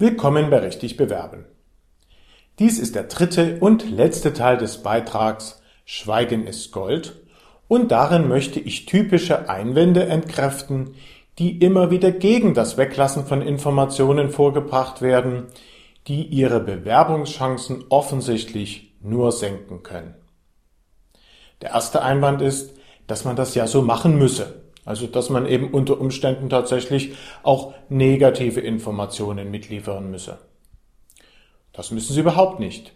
Willkommen bei Richtig Bewerben. Dies ist der dritte und letzte Teil des Beitrags Schweigen ist Gold und darin möchte ich typische Einwände entkräften, die immer wieder gegen das Weglassen von Informationen vorgebracht werden, die ihre Bewerbungschancen offensichtlich nur senken können. Der erste Einwand ist, dass man das ja so machen müsse. Also, dass man eben unter Umständen tatsächlich auch negative Informationen mitliefern müsse. Das müssen Sie überhaupt nicht.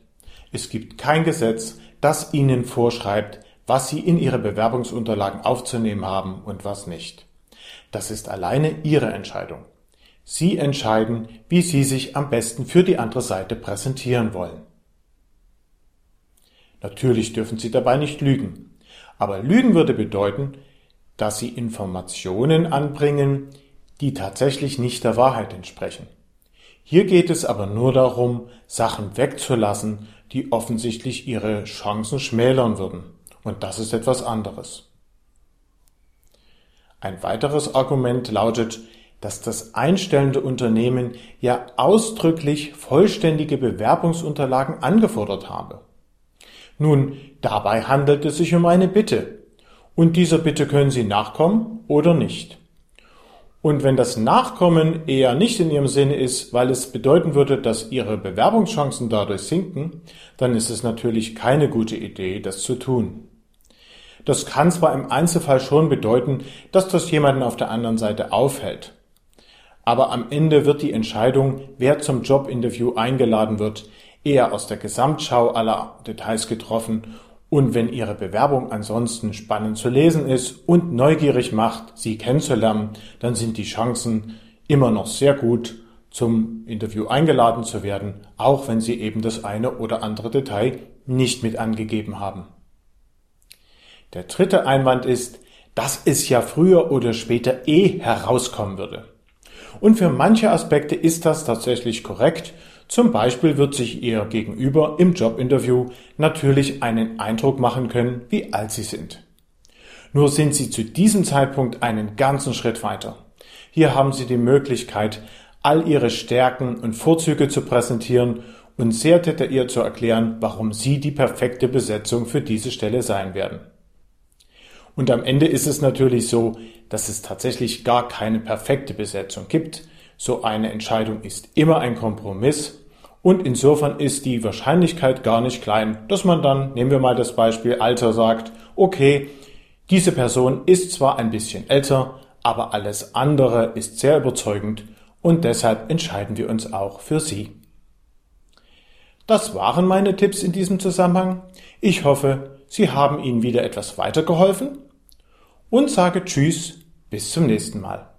Es gibt kein Gesetz, das Ihnen vorschreibt, was Sie in Ihre Bewerbungsunterlagen aufzunehmen haben und was nicht. Das ist alleine Ihre Entscheidung. Sie entscheiden, wie Sie sich am besten für die andere Seite präsentieren wollen. Natürlich dürfen Sie dabei nicht lügen. Aber Lügen würde bedeuten, dass sie Informationen anbringen, die tatsächlich nicht der Wahrheit entsprechen. Hier geht es aber nur darum, Sachen wegzulassen, die offensichtlich ihre Chancen schmälern würden. Und das ist etwas anderes. Ein weiteres Argument lautet, dass das einstellende Unternehmen ja ausdrücklich vollständige Bewerbungsunterlagen angefordert habe. Nun, dabei handelt es sich um eine Bitte, und dieser Bitte können Sie nachkommen oder nicht. Und wenn das Nachkommen eher nicht in Ihrem Sinne ist, weil es bedeuten würde, dass Ihre Bewerbungschancen dadurch sinken, dann ist es natürlich keine gute Idee, das zu tun. Das kann zwar im Einzelfall schon bedeuten, dass das jemanden auf der anderen Seite aufhält. Aber am Ende wird die Entscheidung, wer zum Jobinterview eingeladen wird, eher aus der Gesamtschau aller Details getroffen und wenn Ihre Bewerbung ansonsten spannend zu lesen ist und neugierig macht, Sie kennenzulernen, dann sind die Chancen immer noch sehr gut, zum Interview eingeladen zu werden, auch wenn Sie eben das eine oder andere Detail nicht mit angegeben haben. Der dritte Einwand ist, dass es ja früher oder später eh herauskommen würde. Und für manche Aspekte ist das tatsächlich korrekt zum Beispiel wird sich Ihr Gegenüber im Jobinterview natürlich einen Eindruck machen können, wie alt Sie sind. Nur sind Sie zu diesem Zeitpunkt einen ganzen Schritt weiter. Hier haben Sie die Möglichkeit, all Ihre Stärken und Vorzüge zu präsentieren und sehr detailliert zu erklären, warum Sie die perfekte Besetzung für diese Stelle sein werden. Und am Ende ist es natürlich so, dass es tatsächlich gar keine perfekte Besetzung gibt. So eine Entscheidung ist immer ein Kompromiss und insofern ist die Wahrscheinlichkeit gar nicht klein, dass man dann, nehmen wir mal das Beispiel Alter, sagt, okay, diese Person ist zwar ein bisschen älter, aber alles andere ist sehr überzeugend und deshalb entscheiden wir uns auch für sie. Das waren meine Tipps in diesem Zusammenhang. Ich hoffe, Sie haben Ihnen wieder etwas weitergeholfen und sage Tschüss, bis zum nächsten Mal.